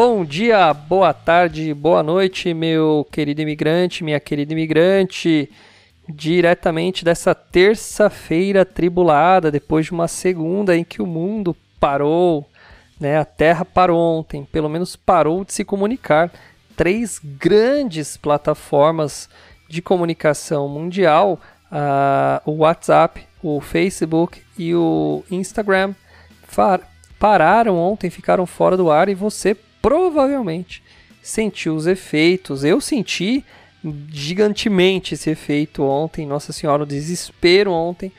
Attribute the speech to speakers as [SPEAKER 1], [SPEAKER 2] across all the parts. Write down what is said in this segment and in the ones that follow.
[SPEAKER 1] Bom dia, boa tarde, boa noite, meu querido imigrante, minha querida imigrante. Diretamente dessa terça-feira tribulada, depois de uma segunda em que o mundo parou, né? A Terra parou ontem, pelo menos parou de se comunicar. Três grandes plataformas de comunicação mundial, uh, o WhatsApp, o Facebook e o Instagram, pararam ontem, ficaram fora do ar e você provavelmente sentiu os efeitos. Eu senti gigantemente esse efeito ontem, Nossa Senhora, o desespero ontem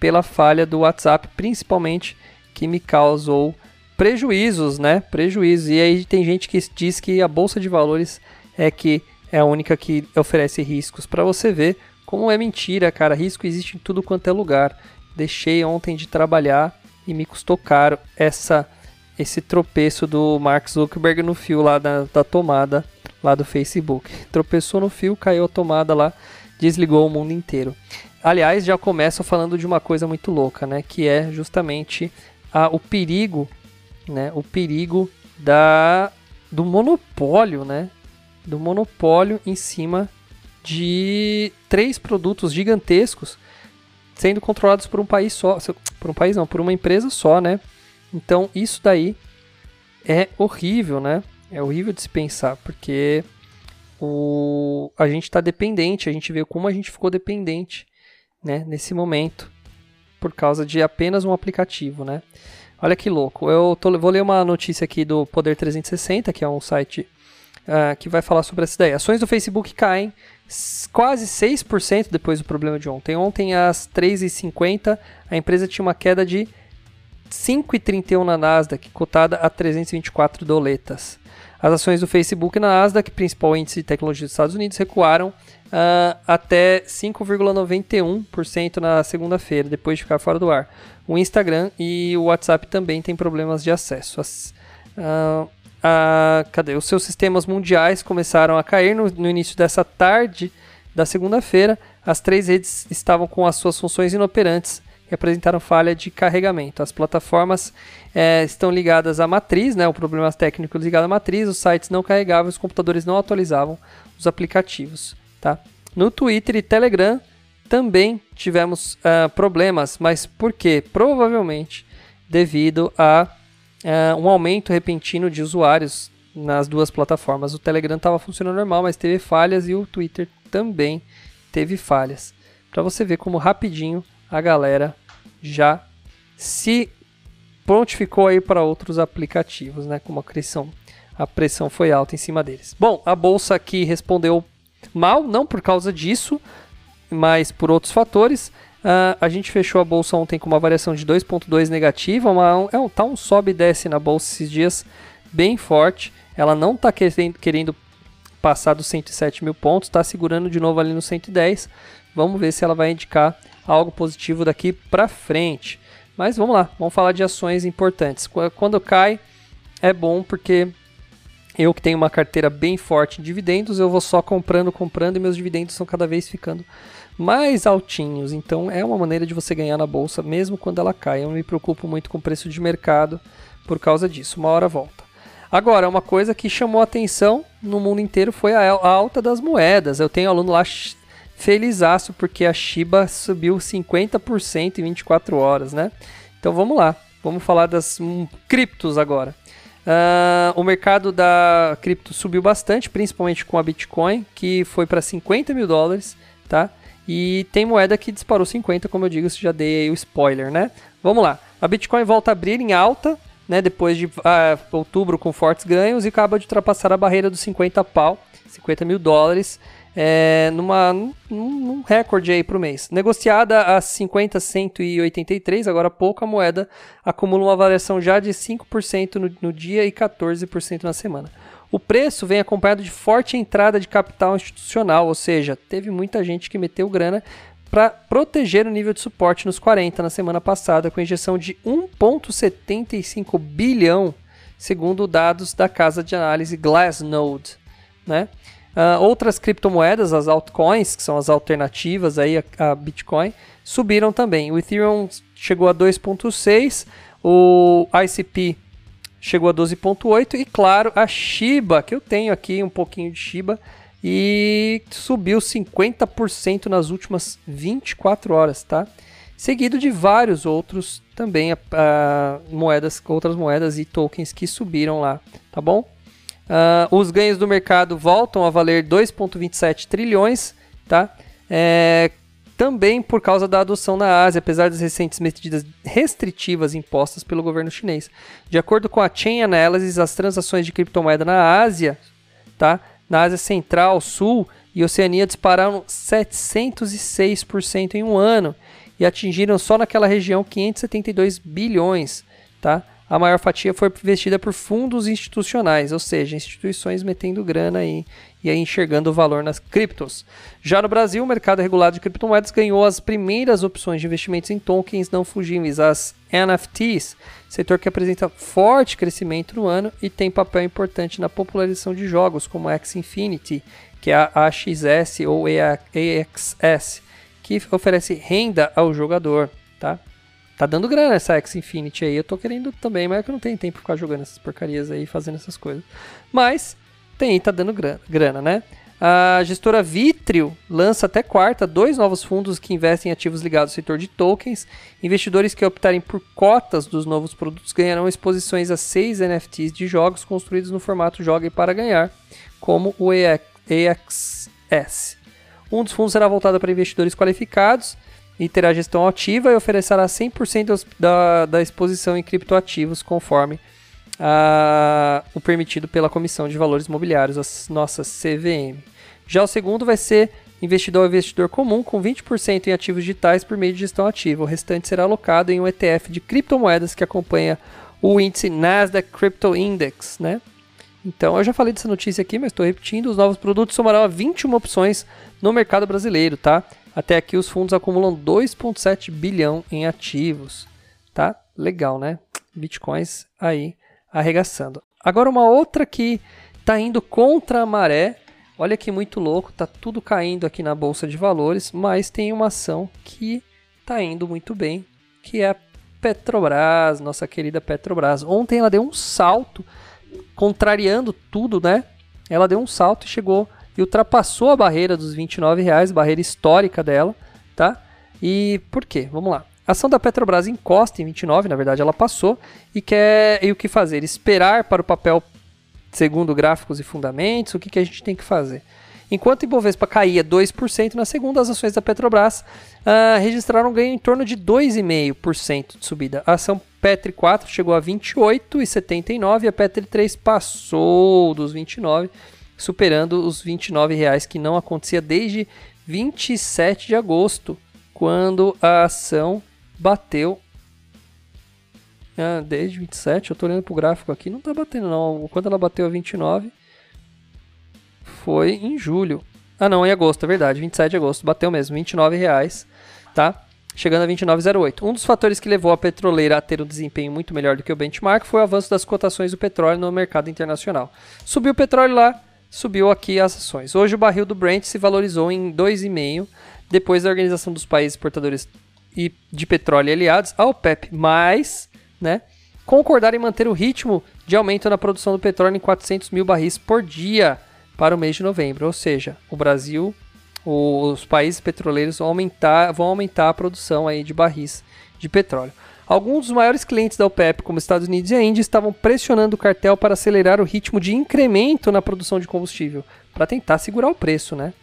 [SPEAKER 1] pela falha do WhatsApp, principalmente que me causou prejuízos, né? Prejuízos. E aí tem gente que diz que a bolsa de valores é que é a única que oferece riscos. Para você ver como é mentira, cara. Risco existe em tudo quanto é lugar. Deixei ontem de trabalhar e me custou caro essa esse tropeço do Mark Zuckerberg no fio lá da, da tomada lá do Facebook. Tropeçou no fio, caiu a tomada lá, desligou o mundo inteiro. Aliás, já começo falando de uma coisa muito louca, né? Que é justamente a, o perigo, né? O perigo da, do monopólio, né? Do monopólio em cima de três produtos gigantescos sendo controlados por um país só, por um país não, por uma empresa só, né? Então isso daí é horrível, né? É horrível de se pensar, porque o, a gente está dependente, a gente vê como a gente ficou dependente né, nesse momento por causa de apenas um aplicativo, né? Olha que louco. Eu tô, vou ler uma notícia aqui do Poder 360, que é um site uh, que vai falar sobre essa ideia. Ações do Facebook caem quase 6% depois do problema de ontem. Ontem, às 3h50, a empresa tinha uma queda de 5,31 na Nasdaq, cotada a 324 doletas. As ações do Facebook na Nasdaq, principal índice de tecnologia dos Estados Unidos, recuaram uh, até 5,91% na segunda-feira, depois de ficar fora do ar. O Instagram e o WhatsApp também têm problemas de acesso. As, uh, uh, cadê? Os seus sistemas mundiais começaram a cair no, no início dessa tarde da segunda-feira. As três redes estavam com as suas funções inoperantes apresentaram falha de carregamento. As plataformas é, estão ligadas à matriz, né, o problema técnico ligado à matriz, os sites não carregavam, os computadores não atualizavam os aplicativos. Tá? No Twitter e Telegram também tivemos uh, problemas, mas por quê? Provavelmente devido a uh, um aumento repentino de usuários nas duas plataformas. O Telegram estava funcionando normal, mas teve falhas e o Twitter também teve falhas. Para você ver como rapidinho a galera já se prontificou aí para outros aplicativos, né? Como a pressão, a pressão foi alta em cima deles. Bom, a bolsa aqui respondeu mal, não por causa disso, mas por outros fatores. Uh, a gente fechou a bolsa ontem com uma variação de 2,2 negativa, uma, é um, tá um sobe e desce na bolsa esses dias bem forte. Ela não está querendo, querendo passar dos 107 mil pontos, está segurando de novo ali no 110. Vamos ver se ela vai indicar algo positivo daqui para frente. Mas vamos lá, vamos falar de ações importantes. Quando cai, é bom porque eu que tenho uma carteira bem forte em dividendos, eu vou só comprando, comprando e meus dividendos estão cada vez ficando mais altinhos. Então é uma maneira de você ganhar na bolsa mesmo quando ela cai. Eu não me preocupo muito com o preço de mercado por causa disso. Uma hora volta. Agora, uma coisa que chamou atenção no mundo inteiro foi a alta das moedas. Eu tenho aluno lá felizaço porque a Shiba subiu 50% em 24 horas, né? Então vamos lá, vamos falar das um, criptos agora. Uh, o mercado da cripto subiu bastante, principalmente com a Bitcoin, que foi para 50 mil dólares, tá? E tem moeda que disparou 50, como eu digo, já dei o spoiler, né? Vamos lá. A Bitcoin volta a abrir em alta, né? Depois de uh, outubro com fortes ganhos e acaba de ultrapassar a barreira dos 50 pau, 50 mil dólares é, numa, num, num recorde aí para o mês. Negociada a 50, 183, agora pouco, a moeda acumula uma variação já de 5% no, no dia e 14% na semana. O preço vem acompanhado de forte entrada de capital institucional, ou seja, teve muita gente que meteu grana para proteger o nível de suporte nos 40 na semana passada, com injeção de 1,75 bilhão, segundo dados da casa de análise Glassnode. Né? Uh, outras criptomoedas, as altcoins, que são as alternativas aí a, a Bitcoin, subiram também. O Ethereum chegou a 2.6, o ICP chegou a 12.8 e claro, a Shiba, que eu tenho aqui um pouquinho de Shiba e subiu 50% nas últimas 24 horas, tá? Seguido de vários outros também a, a, moedas, outras moedas e tokens que subiram lá, tá bom? Uh, os ganhos do mercado voltam a valer 2,27 trilhões, tá? É, também por causa da adoção na Ásia, apesar das recentes medidas restritivas impostas pelo governo chinês. De acordo com a Chain Analysis, as transações de criptomoeda na Ásia, tá? na Ásia Central, Sul e Oceania dispararam 706% em um ano e atingiram só naquela região 572 bilhões, tá? A maior fatia foi investida por fundos institucionais, ou seja, instituições metendo grana aí e aí enxergando o valor nas criptos. Já no Brasil, o mercado regulado de criptomoedas ganhou as primeiras opções de investimentos em tokens não fugíveis, as NFTs, setor que apresenta forte crescimento no ano e tem papel importante na popularização de jogos como X Infinity, que é a AXS ou AXS, que oferece renda ao jogador, tá? Tá dando grana essa X Infinity aí. Eu tô querendo também, mas é que eu não tenho tempo pra ficar jogando essas porcarias aí, fazendo essas coisas. Mas tem, tá dando grana, grana né? A gestora Vitrio lança até quarta dois novos fundos que investem em ativos ligados ao setor de tokens. Investidores que optarem por cotas dos novos produtos ganharão exposições a seis NFTs de jogos construídos no formato Jogue para Ganhar, como o EXS. Um dos fundos será voltado para investidores qualificados e terá gestão ativa e oferecerá 100% da, da exposição em criptoativos, conforme a, o permitido pela Comissão de Valores Imobiliários, a nossa CVM. Já o segundo vai ser investidor investidor comum, com 20% em ativos digitais por meio de gestão ativa. O restante será alocado em um ETF de criptomoedas que acompanha o índice Nasdaq Crypto Index, né? Então, eu já falei dessa notícia aqui, mas estou repetindo. Os novos produtos somarão a 21 opções no mercado brasileiro, tá? Até aqui os fundos acumulam 2,7 bilhão em ativos. Tá? Legal, né? Bitcoins aí arregaçando. Agora uma outra que tá indo contra a maré. Olha que muito louco, tá tudo caindo aqui na bolsa de valores, mas tem uma ação que tá indo muito bem, que é a Petrobras, nossa querida Petrobras. Ontem ela deu um salto, contrariando tudo, né? Ela deu um salto e chegou e ultrapassou a barreira dos 29 reais, barreira histórica dela, tá? E por quê? Vamos lá. A ação da Petrobras encosta em 29, na verdade ela passou, e quer e o que fazer? Esperar para o papel segundo gráficos e fundamentos, o que, que a gente tem que fazer? Enquanto o Ibovespa caía 2% na segunda, as ações da Petrobras uh, registraram um ganho em torno de 2,5% de subida. A ação Petri 4 chegou a 28,79 e a Petri 3 passou dos 29 superando os 29 reais que não acontecia desde 27 de agosto, quando a ação bateu. Ah, desde 27, eu estou olhando para o gráfico aqui, não está batendo não. Quando ela bateu a 29 foi em julho. Ah não, em agosto, é verdade, 27 de agosto, bateu mesmo, 29 reais, tá? Chegando a 29,08. Um dos fatores que levou a petroleira a ter um desempenho muito melhor do que o benchmark foi o avanço das cotações do petróleo no mercado internacional. Subiu o petróleo lá, subiu aqui as ações. Hoje o barril do Brent se valorizou em 2,5 depois da Organização dos Países Exportadores de Petróleo e Aliados, a OPEP+, né, concordar em manter o ritmo de aumento na produção do petróleo em 400 mil barris por dia para o mês de novembro. Ou seja, o Brasil os países petroleiros vão aumentar, vão aumentar a produção aí de barris de petróleo. Alguns dos maiores clientes da OPEP, como Estados Unidos e a Índia, estavam pressionando o cartel para acelerar o ritmo de incremento na produção de combustível, para tentar segurar o preço, né?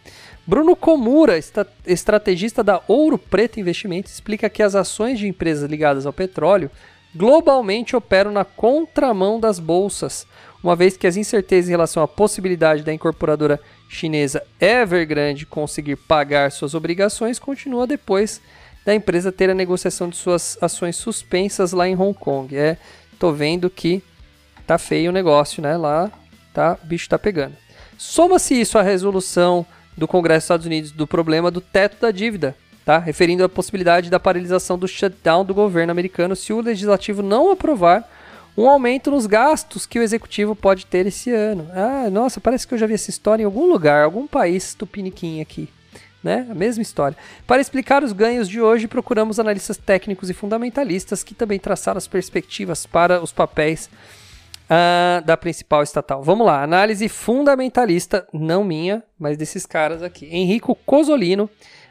[SPEAKER 1] Bruno Komura, estrategista da Ouro Preto Investimentos, explica que as ações de empresas ligadas ao petróleo globalmente operam na contramão das bolsas, uma vez que as incertezas em relação à possibilidade da incorporadora chinesa Evergrande conseguir pagar suas obrigações continua depois da empresa ter a negociação de suas ações suspensas lá em Hong Kong. É, tô vendo que tá feio o negócio, né? Lá tá, o bicho tá pegando. Soma-se isso à resolução do Congresso dos Estados Unidos do problema do teto da dívida, tá? Referindo à possibilidade da paralisação do shutdown do governo americano se o legislativo não aprovar um aumento nos gastos que o executivo pode ter esse ano. Ah, nossa, parece que eu já vi essa história em algum lugar, algum país tupiniquim aqui. Né? A mesma história. Para explicar os ganhos de hoje, procuramos analistas técnicos e fundamentalistas que também traçaram as perspectivas para os papéis uh, da principal estatal. Vamos lá, análise fundamentalista, não minha, mas desses caras aqui. Henrico Cosolino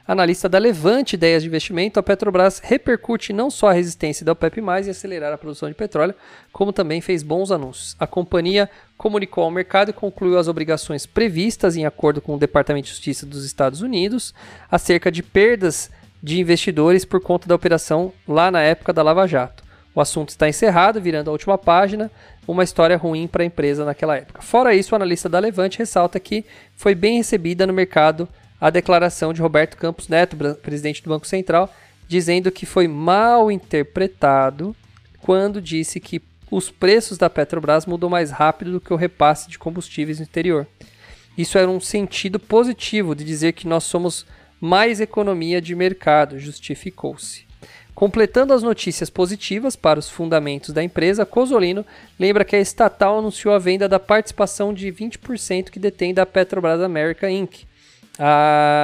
[SPEAKER 1] Analista da Levante Ideias de Investimento, a Petrobras repercute não só a resistência da OPEP+, e acelerar a produção de petróleo, como também fez bons anúncios. A companhia comunicou ao mercado e concluiu as obrigações previstas em acordo com o Departamento de Justiça dos Estados Unidos acerca de perdas de investidores por conta da operação lá na época da Lava Jato. O assunto está encerrado, virando a última página, uma história ruim para a empresa naquela época. Fora isso, o analista da Levante ressalta que foi bem recebida no mercado a declaração de Roberto Campos Neto, presidente do Banco Central, dizendo que foi mal interpretado quando disse que os preços da Petrobras mudam mais rápido do que o repasse de combustíveis no exterior. Isso era um sentido positivo de dizer que nós somos mais economia de mercado, justificou-se. Completando as notícias positivas para os fundamentos da empresa, Cosolino lembra que a estatal anunciou a venda da participação de 20% que detém da Petrobras America Inc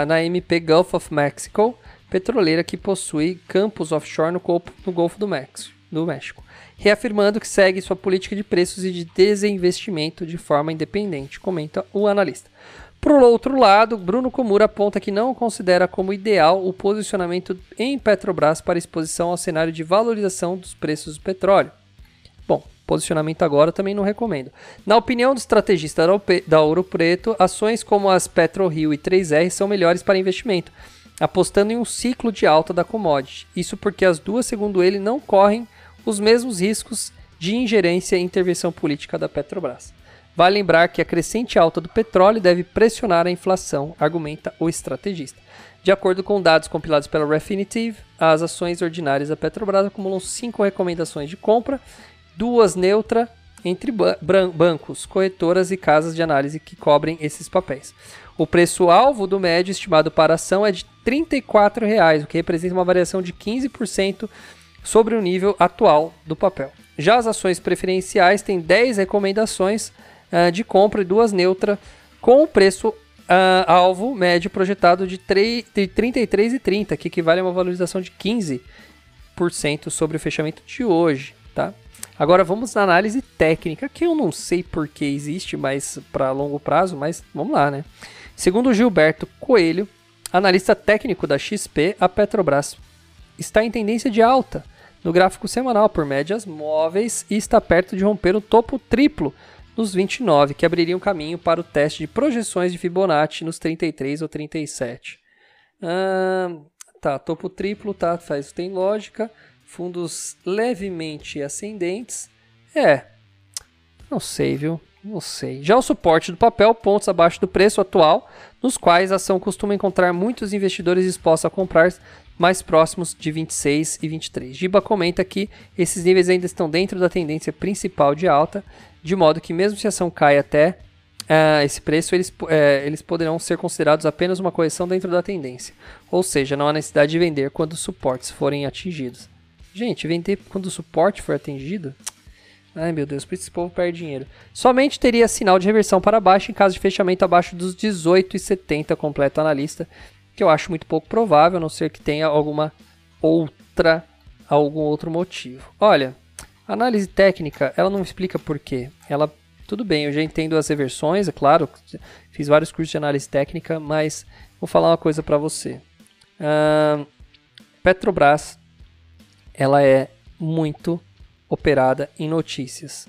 [SPEAKER 1] na MP Gulf of Mexico, petroleira que possui campos offshore no, no Golfo do México, do México, reafirmando que segue sua política de preços e de desinvestimento de forma independente, comenta o analista. Por outro lado, Bruno Komura aponta que não considera como ideal o posicionamento em Petrobras para exposição ao cenário de valorização dos preços do petróleo. Posicionamento agora também não recomendo. Na opinião do estrategista da Ouro Preto, ações como as PetroRio e 3R são melhores para investimento, apostando em um ciclo de alta da commodity. Isso porque as duas, segundo ele, não correm os mesmos riscos de ingerência e intervenção política da Petrobras. Vale lembrar que a crescente alta do petróleo deve pressionar a inflação, argumenta o estrategista. De acordo com dados compilados pela Refinitiv, as ações ordinárias da Petrobras acumulam cinco recomendações de compra duas neutra entre bancos, corretoras e casas de análise que cobrem esses papéis. O preço-alvo do médio estimado para a ação é de R$ 34,00, o que representa uma variação de 15% sobre o nível atual do papel. Já as ações preferenciais têm 10 recomendações uh, de compra e duas neutra, com o preço uh, alvo médio projetado de, de R$ 33,30, que equivale a uma valorização de 15% sobre o fechamento de hoje. Tá? Agora vamos na análise técnica, que eu não sei por que existe, mas para longo prazo, mas vamos lá, né? Segundo Gilberto Coelho, analista técnico da XP, a Petrobras está em tendência de alta no gráfico semanal por médias móveis e está perto de romper o topo triplo nos 29, que abriria um caminho para o teste de projeções de Fibonacci nos 33 ou 37. Ah, tá, topo triplo, tá, faz, tem lógica fundos levemente ascendentes. É, não sei, viu? Não sei. Já o suporte do papel, pontos abaixo do preço atual, nos quais a ação costuma encontrar muitos investidores dispostos a comprar mais próximos de 26 e 23. Giba comenta que esses níveis ainda estão dentro da tendência principal de alta, de modo que mesmo se a ação cai até uh, esse preço, eles, uh, eles poderão ser considerados apenas uma correção dentro da tendência. Ou seja, não há necessidade de vender quando os suportes forem atingidos. Gente, vender quando o suporte for atingido? Ai meu Deus, por isso esse povo perde dinheiro. Somente teria sinal de reversão para baixo em caso de fechamento abaixo dos 18,70, completo analista, que eu acho muito pouco provável, a não ser que tenha alguma outra, algum outro motivo. Olha, análise técnica, ela não explica por quê. Ela tudo bem, eu já entendo as reversões, é claro, fiz vários cursos de análise técnica, mas vou falar uma coisa para você. Uh, Petrobras, ela é muito operada em notícias.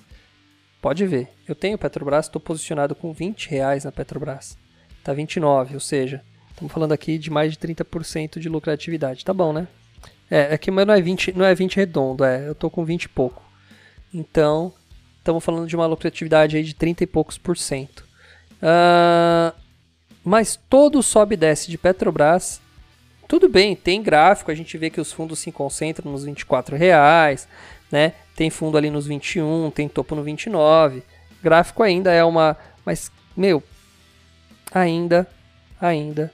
[SPEAKER 1] Pode ver, eu tenho Petrobras, estou posicionado com 20 reais na Petrobras. Tá 29, ou seja, estamos falando aqui de mais de 30% de lucratividade. Tá bom, né? É, é que não é 20, não é 20 redondo, é, eu tô com 20 e pouco. Então, estamos falando de uma lucratividade aí de 30 e poucos por cento. Uh, mas todo sobe e desce de Petrobras, tudo bem, tem gráfico, a gente vê que os fundos se concentram nos 24 reais, né? Tem fundo ali nos 21, tem topo no 29. Gráfico ainda é uma, mas meu, ainda, ainda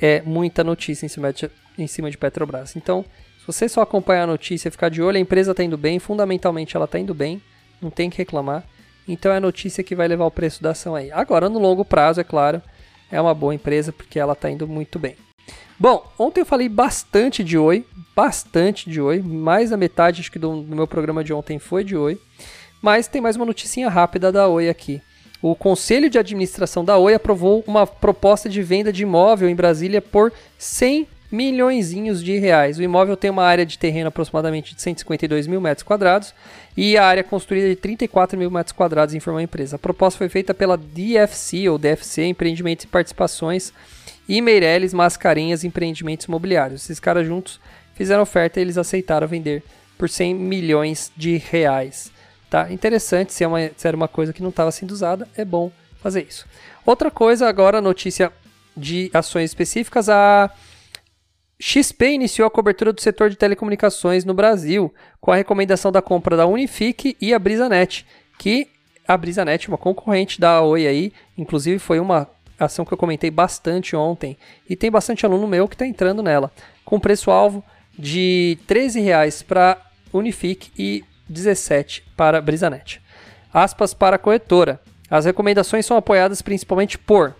[SPEAKER 1] é muita notícia em cima de, em cima de Petrobras. Então, se você só acompanhar a notícia, ficar de olho, a empresa está indo bem, fundamentalmente ela está indo bem, não tem que reclamar. Então é a notícia que vai levar o preço da ação aí. Agora, no longo prazo, é claro, é uma boa empresa porque ela está indo muito bem. Bom, ontem eu falei bastante de Oi, bastante de Oi, mais da metade acho que do, do meu programa de ontem foi de Oi, mas tem mais uma noticinha rápida da Oi aqui. O Conselho de Administração da Oi aprovou uma proposta de venda de imóvel em Brasília por 100 milhões de reais. O imóvel tem uma área de terreno aproximadamente de 152 mil metros quadrados e a área construída de 34 mil metros quadrados, informou a empresa. A proposta foi feita pela DFC, ou DFC, Empreendimentos e Participações, e Meirelles Mascarenhas Empreendimentos Imobiliários. Esses caras juntos fizeram oferta e eles aceitaram vender por 100 milhões de reais. Tá? Interessante, se, é uma, se era uma coisa que não estava sendo usada, é bom fazer isso. Outra coisa, agora notícia de ações específicas, a XP iniciou a cobertura do setor de telecomunicações no Brasil, com a recomendação da compra da Unifique e a BrisaNet, que a BrisaNet, uma concorrente da Oi aí, inclusive foi uma ação que eu comentei bastante ontem, e tem bastante aluno meu que está entrando nela, com preço-alvo de R$ 13,00 para Unifique e 17 para BrisaNet. Aspas para a corretora. As recomendações são apoiadas principalmente por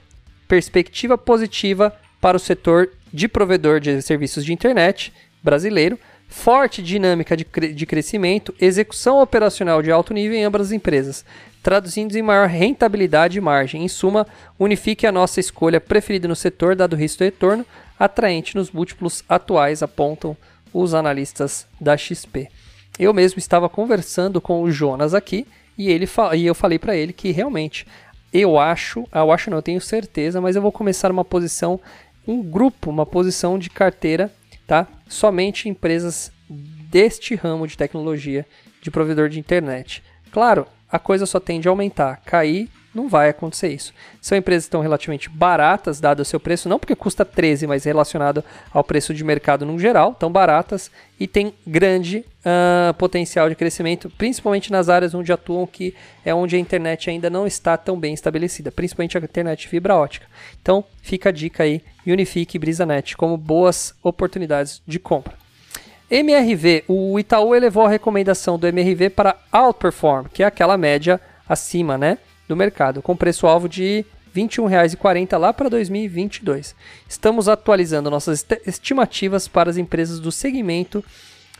[SPEAKER 1] perspectiva positiva para o setor de provedor de serviços de internet brasileiro, forte dinâmica de, cre de crescimento, execução operacional de alto nível em ambas as empresas, traduzindo em maior rentabilidade e margem. Em suma, unifique a nossa escolha preferida no setor, dado o risco de retorno atraente nos múltiplos atuais, apontam os analistas da XP. Eu mesmo estava conversando com o Jonas aqui e, ele e eu falei para ele que realmente eu acho, eu acho não, eu tenho certeza, mas eu vou começar uma posição um grupo, uma posição de carteira, tá? Somente empresas deste ramo de tecnologia de provedor de internet. Claro, a coisa só tende a aumentar, cair não vai acontecer isso. São empresas que estão relativamente baratas, dado o seu preço, não porque custa 13, mas relacionado ao preço de mercado no geral, estão baratas e tem grande uh, potencial de crescimento, principalmente nas áreas onde atuam, que é onde a internet ainda não está tão bem estabelecida, principalmente a internet fibra ótica. Então, fica a dica aí, Unifique e BrisaNet como boas oportunidades de compra. MRV, o Itaú elevou a recomendação do MRV para Outperform, que é aquela média acima, né? do mercado, com preço-alvo de R$ 21,40 lá para 2022. Estamos atualizando nossas estimativas para as empresas do segmento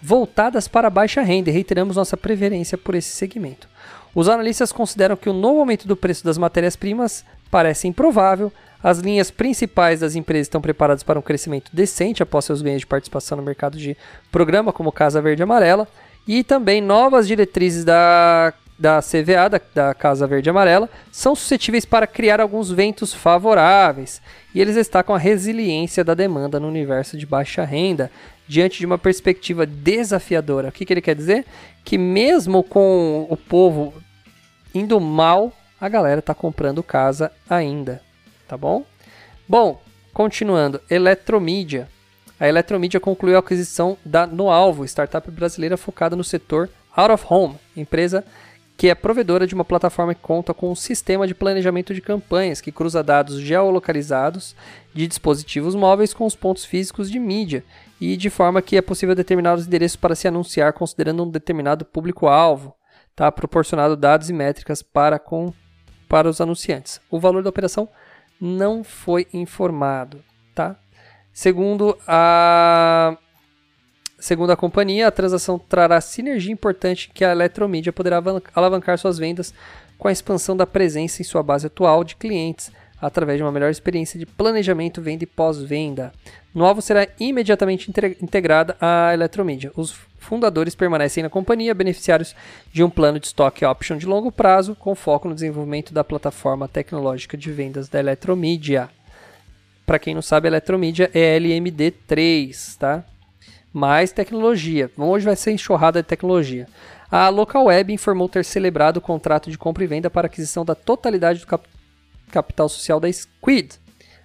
[SPEAKER 1] voltadas para baixa renda e reiteramos nossa preferência por esse segmento. Os analistas consideram que o novo aumento do preço das matérias-primas parece improvável. As linhas principais das empresas estão preparadas para um crescimento decente após seus ganhos de participação no mercado de programa, como Casa Verde e Amarela, e também novas diretrizes da da CVA, da, da, Casa Verde e Amarela, são suscetíveis para criar alguns ventos favoráveis, e eles destacam a resiliência da demanda no universo de baixa renda, diante de uma perspectiva desafiadora. O que, que ele quer dizer? Que mesmo com o povo indo mal, a galera está comprando casa ainda, tá bom? Bom, continuando, Eletromídia. A Eletromídia concluiu a aquisição da Noalvo, startup brasileira focada no setor Out of Home, empresa que é provedora de uma plataforma que conta com um sistema de planejamento de campanhas que cruza dados geolocalizados de dispositivos móveis com os pontos físicos de mídia e de forma que é possível determinar os endereços para se anunciar considerando um determinado público-alvo, tá? proporcionado dados e métricas para, com, para os anunciantes. O valor da operação não foi informado. Tá? Segundo a Segundo a companhia, a transação trará sinergia importante que a Eletromídia poderá alavancar suas vendas com a expansão da presença em sua base atual de clientes, através de uma melhor experiência de planejamento, venda e pós-venda. No alvo será imediatamente integrada a Eletromidia. Os fundadores permanecem na companhia, beneficiários de um plano de stock option de longo prazo, com foco no desenvolvimento da plataforma tecnológica de vendas da Eletromidia. Para quem não sabe, a Eletromidia é LMD3, tá? Mais tecnologia. Hoje vai ser enxurrada de tecnologia. A Local Web informou ter celebrado o contrato de compra e venda para aquisição da totalidade do cap capital social da Squid.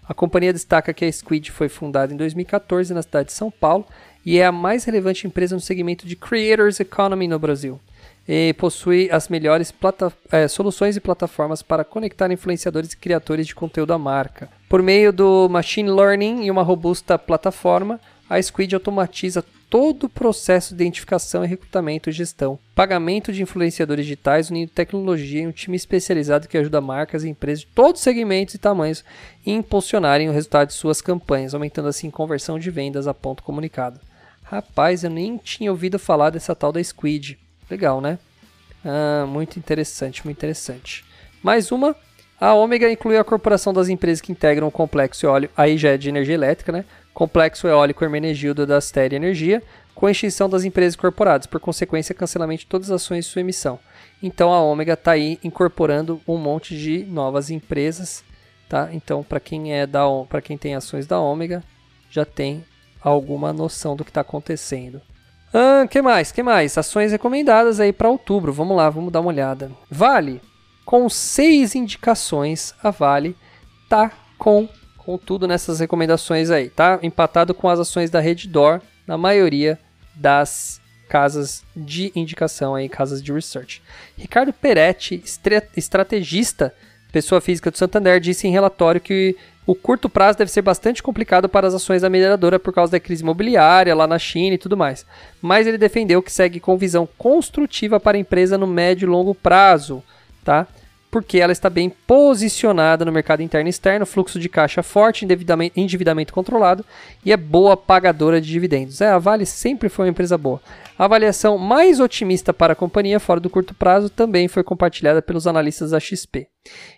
[SPEAKER 1] A companhia destaca que a Squid foi fundada em 2014 na cidade de São Paulo e é a mais relevante empresa no segmento de Creators Economy no Brasil. E possui as melhores é, soluções e plataformas para conectar influenciadores e criadores de conteúdo da marca. Por meio do Machine Learning e uma robusta plataforma, a Squid automatiza todo o processo de identificação e recrutamento e gestão, pagamento de influenciadores digitais, unindo tecnologia em um time especializado que ajuda marcas e empresas de todos os segmentos e tamanhos a impulsionarem o resultado de suas campanhas, aumentando assim conversão de vendas a ponto comunicado. Rapaz, eu nem tinha ouvido falar dessa tal da Squid. Legal, né? Ah, muito interessante, muito interessante. Mais uma. A Ômega inclui a corporação das empresas que integram o complexo eólico, aí já é de energia elétrica, né? Complexo Eólico Hermenegildo da Astéria Energia, com a extinção das empresas incorporadas, por consequência, cancelamento de todas as ações de sua emissão. Então a Ômega está aí incorporando um monte de novas empresas, tá? Então para quem é da para quem tem ações da Ômega, já tem alguma noção do que está acontecendo. Ah, que mais? Que mais? Ações recomendadas aí para outubro. Vamos lá, vamos dar uma olhada. Vale, com seis indicações, a Vale tá com com tudo nessas recomendações aí, tá? Empatado com as ações da Reddor na maioria das casas de indicação aí, casas de research. Ricardo Peretti, estrategista, pessoa física do Santander, disse em relatório que o curto prazo deve ser bastante complicado para as ações da mineradora por causa da crise imobiliária lá na China e tudo mais. Mas ele defendeu que segue com visão construtiva para a empresa no médio e longo prazo, tá? Porque ela está bem posicionada no mercado interno e externo, fluxo de caixa forte, endividamento, controlado e é boa pagadora de dividendos. É, a Vale sempre foi uma empresa boa. A avaliação mais otimista para a companhia fora do curto prazo também foi compartilhada pelos analistas da XP.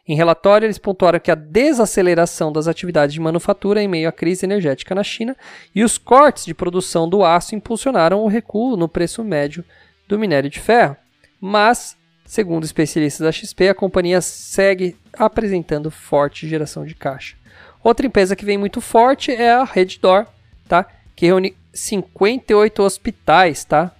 [SPEAKER 1] Em relatório, eles pontuaram que a desaceleração das atividades de manufatura em meio à crise energética na China e os cortes de produção do aço impulsionaram o recuo no preço médio do minério de ferro. Mas Segundo especialistas da XP, a companhia segue apresentando forte geração de caixa. Outra empresa que vem muito forte é a Reddor, tá? Que reúne 58 hospitais, tá?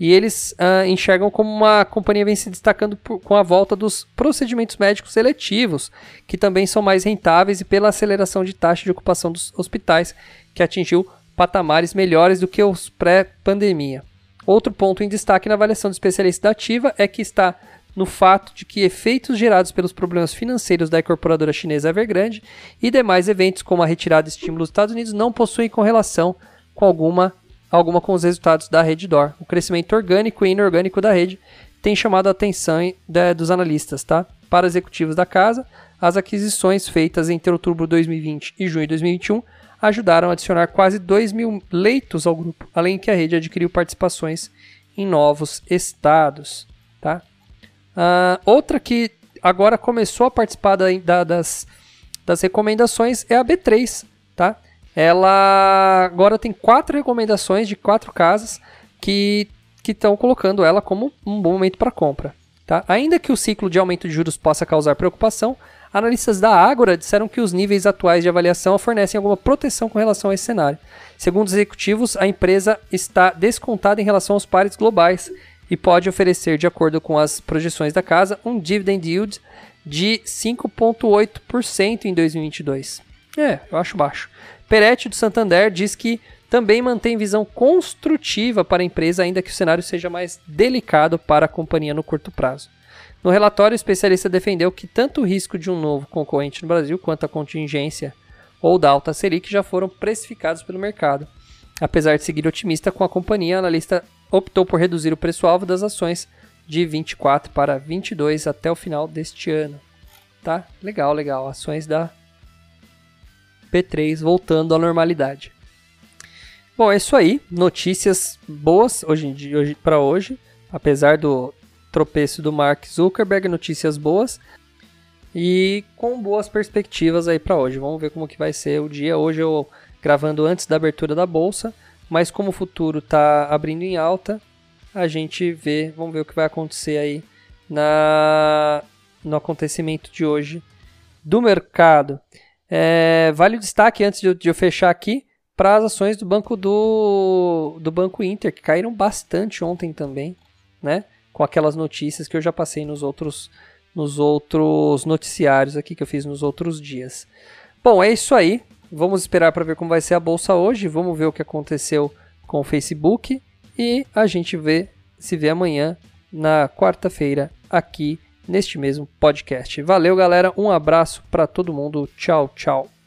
[SPEAKER 1] E eles uh, enxergam como uma companhia vem se destacando por, com a volta dos procedimentos médicos seletivos, que também são mais rentáveis e pela aceleração de taxa de ocupação dos hospitais, que atingiu patamares melhores do que os pré-pandemia. Outro ponto em destaque na avaliação do especialista da ativa é que está no fato de que efeitos gerados pelos problemas financeiros da incorporadora chinesa Evergrande e demais eventos como a retirada de estímulos dos Estados Unidos não possuem correlação com alguma, alguma com os resultados da rede DOR. O crescimento orgânico e inorgânico da rede tem chamado a atenção de, dos analistas, tá? Para executivos da casa, as aquisições feitas entre outubro de 2020 e junho de 2021 ajudaram a adicionar quase 2 mil leitos ao grupo, além que a rede adquiriu participações em novos estados. Tá? Uh, outra que agora começou a participar da, da, das, das recomendações é a B3. Tá? Ela agora tem quatro recomendações de quatro casas que estão colocando ela como um bom momento para compra. Tá? Ainda que o ciclo de aumento de juros possa causar preocupação, Analistas da Ágora disseram que os níveis atuais de avaliação fornecem alguma proteção com relação a esse cenário. Segundo os executivos, a empresa está descontada em relação aos pares globais e pode oferecer, de acordo com as projeções da casa, um dividend yield de 5,8% em 2022. É, eu acho baixo. Peretti do Santander diz que também mantém visão construtiva para a empresa, ainda que o cenário seja mais delicado para a companhia no curto prazo. No relatório, o especialista defendeu que tanto o risco de um novo concorrente no Brasil quanto a contingência ou da alta Selic já foram precificados pelo mercado. Apesar de seguir otimista com a companhia, a analista optou por reduzir o preço-alvo das ações de 24 para 22 até o final deste ano. Tá? Legal, legal. Ações da P3 voltando à normalidade. Bom, é isso aí. Notícias boas hoje, hoje para hoje. Apesar do tropeço do Mark Zuckerberg, notícias boas e com boas perspectivas aí para hoje. Vamos ver como que vai ser o dia. Hoje eu gravando antes da abertura da bolsa, mas como o futuro está abrindo em alta, a gente vê, vamos ver o que vai acontecer aí na no acontecimento de hoje do mercado. É, vale o destaque antes de eu, de eu fechar aqui para as ações do banco do, do banco Inter que caíram bastante ontem também, né? Com aquelas notícias que eu já passei nos outros nos outros noticiários aqui que eu fiz nos outros dias. Bom, é isso aí. Vamos esperar para ver como vai ser a bolsa hoje. Vamos ver o que aconteceu com o Facebook e a gente vê se vê amanhã na quarta-feira aqui neste mesmo podcast. Valeu, galera. Um abraço para todo mundo. Tchau, tchau.